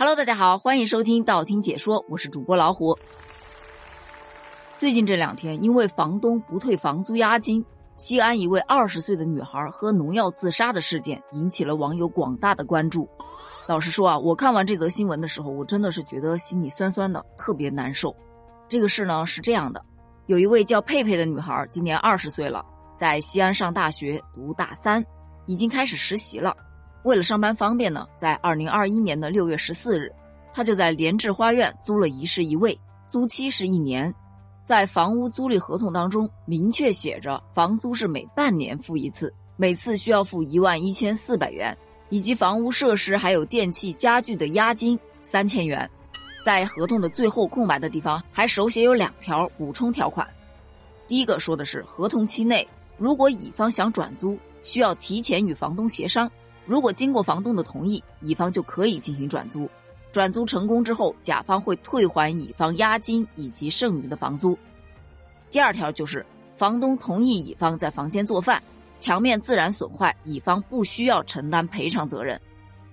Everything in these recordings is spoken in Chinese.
Hello，大家好，欢迎收听道听解说，我是主播老虎。最近这两天，因为房东不退房租押金，西安一位二十岁的女孩喝农药自杀的事件，引起了网友广大的关注。老实说啊，我看完这则新闻的时候，我真的是觉得心里酸酸的，特别难受。这个事呢是这样的，有一位叫佩佩的女孩，今年二十岁了，在西安上大学，读大三，已经开始实习了。为了上班方便呢，在二零二一年的六月十四日，他就在联智花苑租了一室一卫，租期是一年。在房屋租赁合同当中明确写着，房租是每半年付一次，每次需要付一万一千四百元，以及房屋设施还有电器家具的押金三千元。在合同的最后空白的地方还手写有两条补充条款，第一个说的是合同期内，如果乙方想转租，需要提前与房东协商。如果经过房东的同意，乙方就可以进行转租。转租成功之后，甲方会退还乙方押金以及剩余的房租。第二条就是，房东同意乙方在房间做饭，墙面自然损坏，乙方不需要承担赔偿责任。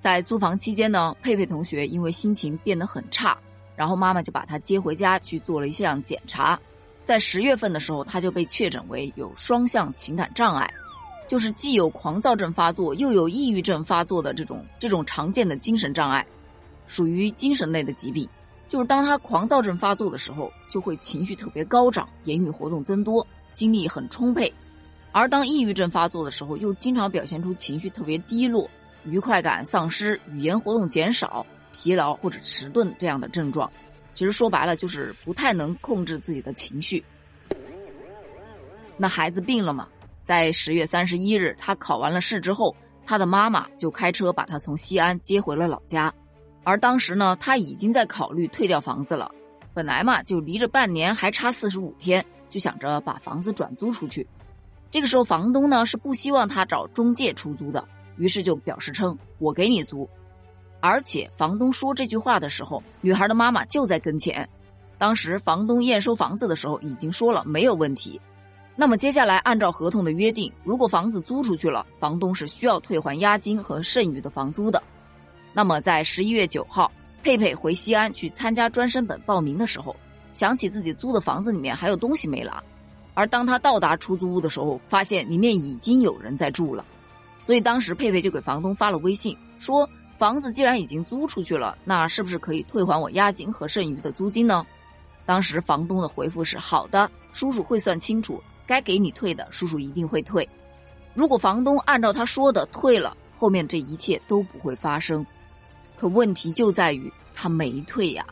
在租房期间呢，佩佩同学因为心情变得很差，然后妈妈就把他接回家去做了一项检查。在十月份的时候，他就被确诊为有双向情感障碍。就是既有狂躁症发作，又有抑郁症发作的这种这种常见的精神障碍，属于精神类的疾病。就是当他狂躁症发作的时候，就会情绪特别高涨，言语活动增多，精力很充沛；而当抑郁症发作的时候，又经常表现出情绪特别低落、愉快感丧失、语言活动减少、疲劳或者迟钝这样的症状。其实说白了，就是不太能控制自己的情绪。那孩子病了吗？在十月三十一日，他考完了试之后，他的妈妈就开车把他从西安接回了老家。而当时呢，他已经在考虑退掉房子了。本来嘛，就离着半年还差四十五天，就想着把房子转租出去。这个时候，房东呢是不希望他找中介出租的，于是就表示称：“我给你租。”而且，房东说这句话的时候，女孩的妈妈就在跟前。当时，房东验收房子的时候已经说了没有问题。那么接下来，按照合同的约定，如果房子租出去了，房东是需要退还押金和剩余的房租的。那么在十一月九号，佩佩回西安去参加专升本报名的时候，想起自己租的房子里面还有东西没拿，而当他到达出租屋的时候，发现里面已经有人在住了，所以当时佩佩就给房东发了微信，说房子既然已经租出去了，那是不是可以退还我押金和剩余的租金呢？当时房东的回复是好的，叔叔会算清楚。该给你退的，叔叔一定会退。如果房东按照他说的退了，后面这一切都不会发生。可问题就在于他没退呀。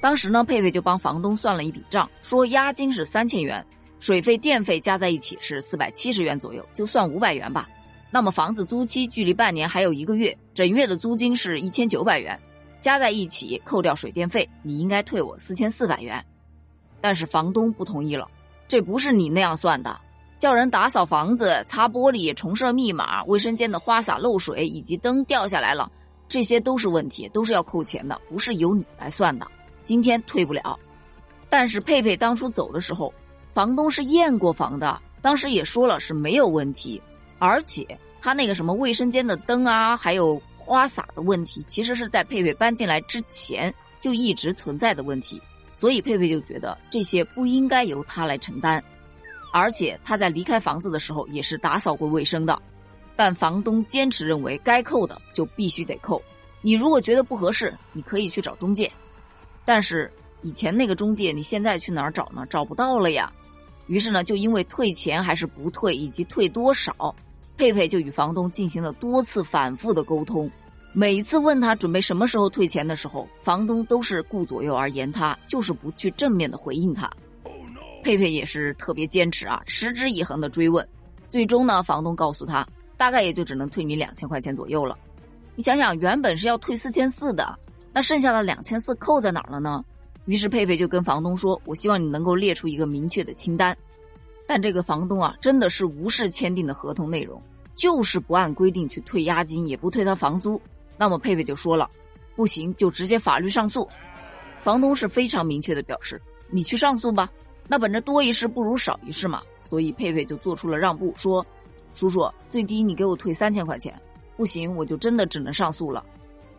当时呢，佩佩就帮房东算了一笔账，说押金是三千元，水费、电费加在一起是四百七十元左右，就算五百元吧。那么房子租期距离半年还有一个月，整月的租金是一千九百元，加在一起扣掉水电费，你应该退我四千四百元。但是房东不同意了。这不是你那样算的，叫人打扫房子、擦玻璃、重设密码、卫生间的花洒漏水以及灯掉下来了，这些都是问题，都是要扣钱的，不是由你来算的。今天退不了。但是佩佩当初走的时候，房东是验过房的，当时也说了是没有问题，而且他那个什么卫生间的灯啊，还有花洒的问题，其实是在佩佩搬进来之前就一直存在的问题。所以佩佩就觉得这些不应该由他来承担，而且他在离开房子的时候也是打扫过卫生的，但房东坚持认为该扣的就必须得扣。你如果觉得不合适，你可以去找中介，但是以前那个中介你现在去哪儿找呢？找不到了呀。于是呢，就因为退钱还是不退，以及退多少，佩佩就与房东进行了多次反复的沟通。每一次问他准备什么时候退钱的时候，房东都是顾左右而言他，就是不去正面的回应他。佩佩也是特别坚持啊，持之以恒的追问，最终呢，房东告诉他，大概也就只能退你两千块钱左右了。你想想，原本是要退四千四的，那剩下的两千四扣在哪儿了呢？于是佩佩就跟房东说：“我希望你能够列出一个明确的清单。”但这个房东啊，真的是无视签订的合同内容，就是不按规定去退押金，也不退他房租。那么佩佩就说了，不行就直接法律上诉。房东是非常明确的表示，你去上诉吧。那本着多一事不如少一事嘛，所以佩佩就做出了让步，说：“叔叔，最低你给我退三千块钱，不行我就真的只能上诉了。”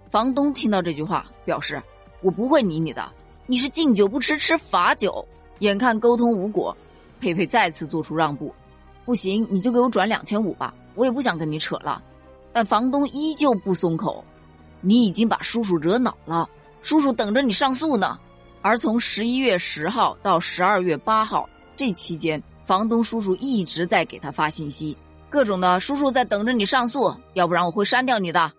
房东听到这句话，表示我不会理你的，你是敬酒不吃吃罚酒。眼看沟通无果，佩佩再次做出让步，不行，你就给我转两千五吧，我也不想跟你扯了。但房东依旧不松口，你已经把叔叔惹恼了，叔叔等着你上诉呢。而从十一月十号到十二月八号这期间，房东叔叔一直在给他发信息，各种的叔叔在等着你上诉，要不然我会删掉你的。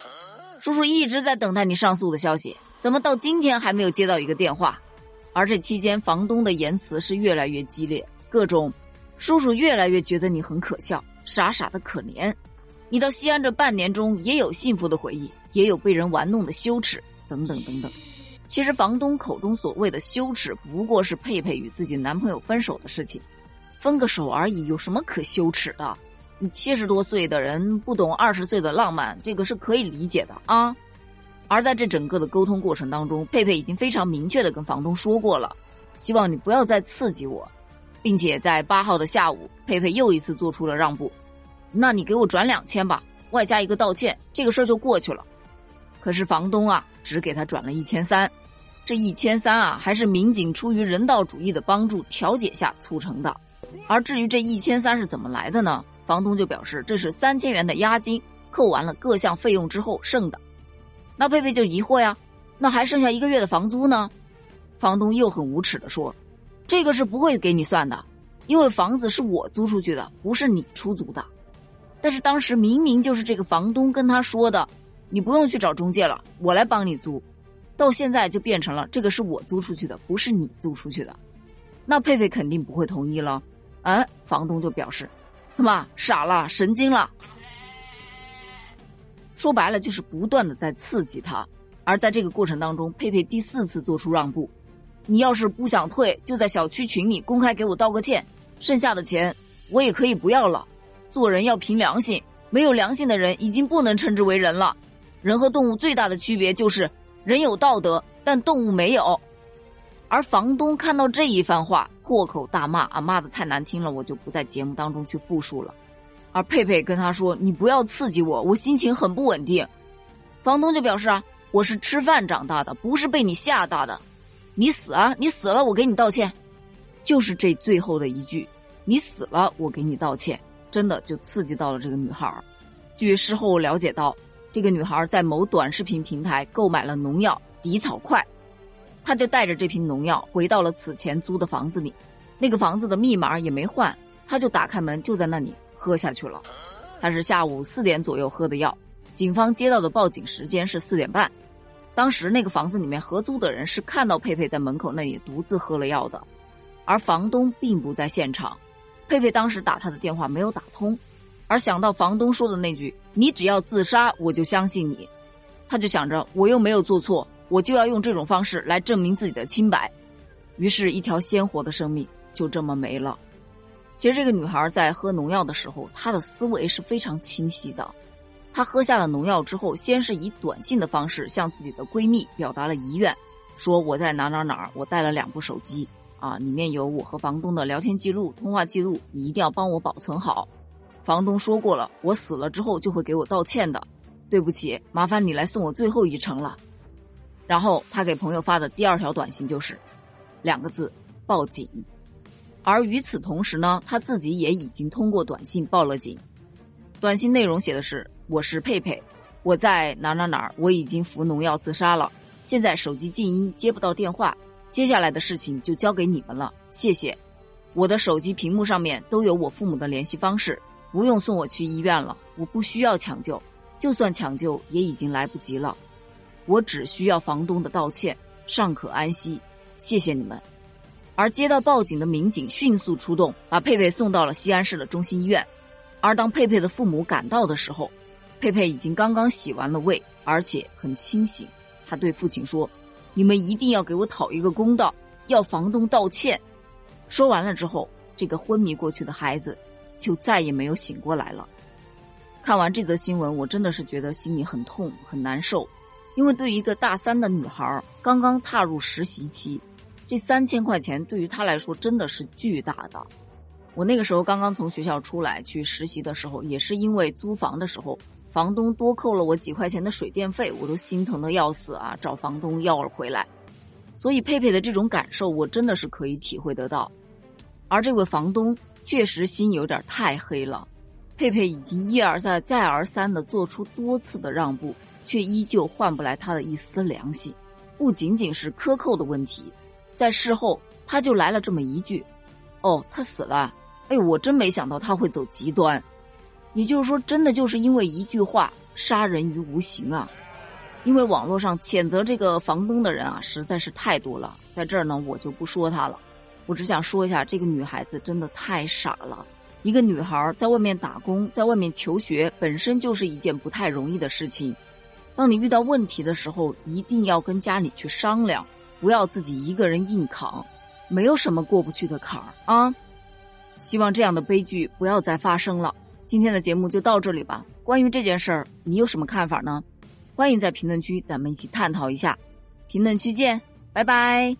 叔叔一直在等待你上诉的消息，怎么到今天还没有接到一个电话？而这期间，房东的言辞是越来越激烈，各种叔叔越来越觉得你很可笑，傻傻的可怜。你到西安这半年中，也有幸福的回忆，也有被人玩弄的羞耻，等等等等。其实房东口中所谓的羞耻，不过是佩佩与自己男朋友分手的事情，分个手而已，有什么可羞耻的？你七十多岁的人不懂二十岁的浪漫，这个是可以理解的啊。而在这整个的沟通过程当中，佩佩已经非常明确的跟房东说过了，希望你不要再刺激我，并且在八号的下午，佩佩又一次做出了让步，那你给我转两千吧，外加一个道歉，这个事儿就过去了。可是房东啊，只给他转了一千三。这一千三啊，还是民警出于人道主义的帮助调解下促成的。而至于这一千三是怎么来的呢？房东就表示这是三千元的押金，扣完了各项费用之后剩的。那佩佩就疑惑呀，那还剩下一个月的房租呢？房东又很无耻的说，这个是不会给你算的，因为房子是我租出去的，不是你出租的。但是当时明明就是这个房东跟他说的，你不用去找中介了，我来帮你租。到现在就变成了这个是我租出去的，不是你租出去的，那佩佩肯定不会同意了。嗯，房东就表示，怎么傻了，神经了？说白了就是不断的在刺激他。而在这个过程当中，佩佩第四次做出让步，你要是不想退，就在小区群里公开给我道个歉，剩下的钱我也可以不要了。做人要凭良心，没有良心的人已经不能称之为人了。人和动物最大的区别就是。人有道德，但动物没有。而房东看到这一番话，破口大骂，啊，骂的太难听了，我就不在节目当中去复述了。而佩佩跟他说：“你不要刺激我，我心情很不稳定。”房东就表示：“啊，我是吃饭长大的，不是被你吓大的。你死啊，你死了，我给你道歉。”就是这最后的一句：“你死了，我给你道歉。”真的就刺激到了这个女孩。据事后了解到。这个女孩在某短视频平台购买了农药敌草快，她就带着这瓶农药回到了此前租的房子里，那个房子的密码也没换，她就打开门就在那里喝下去了。她是下午四点左右喝的药，警方接到的报警时间是四点半，当时那个房子里面合租的人是看到佩佩在门口那里独自喝了药的，而房东并不在现场，佩佩当时打他的电话没有打通。而想到房东说的那句“你只要自杀，我就相信你”，他就想着我又没有做错，我就要用这种方式来证明自己的清白。于是，一条鲜活的生命就这么没了。其实，这个女孩在喝农药的时候，她的思维是非常清晰的。她喝下了农药之后，先是以短信的方式向自己的闺蜜表达了遗愿，说我在哪哪哪，我带了两部手机啊，里面有我和房东的聊天记录、通话记录，你一定要帮我保存好。房东说过了，我死了之后就会给我道歉的。对不起，麻烦你来送我最后一程了。然后他给朋友发的第二条短信就是两个字：报警。而与此同时呢，他自己也已经通过短信报了警。短信内容写的是：我是佩佩，我在哪哪哪，我已经服农药自杀了。现在手机静音，接不到电话。接下来的事情就交给你们了，谢谢。我的手机屏幕上面都有我父母的联系方式。不用送我去医院了，我不需要抢救，就算抢救也已经来不及了。我只需要房东的道歉，尚可安息。谢谢你们。而接到报警的民警迅速出动，把佩佩送到了西安市的中心医院。而当佩佩的父母赶到的时候，佩佩已经刚刚洗完了胃，而且很清醒。他对父亲说：“你们一定要给我讨一个公道，要房东道歉。”说完了之后，这个昏迷过去的孩子。就再也没有醒过来了。看完这则新闻，我真的是觉得心里很痛很难受，因为对于一个大三的女孩，刚刚踏入实习期，这三千块钱对于她来说真的是巨大的。我那个时候刚刚从学校出来去实习的时候，也是因为租房的时候房东多扣了我几块钱的水电费，我都心疼的要死啊，找房东要了回来。所以佩佩的这种感受，我真的是可以体会得到。而这位房东确实心有点太黑了，佩佩已经一而再、再而三的做出多次的让步，却依旧换不来他的一丝良心。不仅仅是克扣的问题，在事后他就来了这么一句：“哦，他死了。”哎，我真没想到他会走极端。也就是说，真的就是因为一句话杀人于无形啊。因为网络上谴责这个房东的人啊，实在是太多了，在这儿呢，我就不说他了。我只想说一下，这个女孩子真的太傻了。一个女孩在外面打工，在外面求学，本身就是一件不太容易的事情。当你遇到问题的时候，一定要跟家里去商量，不要自己一个人硬扛。没有什么过不去的坎儿啊。希望这样的悲剧不要再发生了。今天的节目就到这里吧。关于这件事儿，你有什么看法呢？欢迎在评论区咱们一起探讨一下，评论区见，拜拜。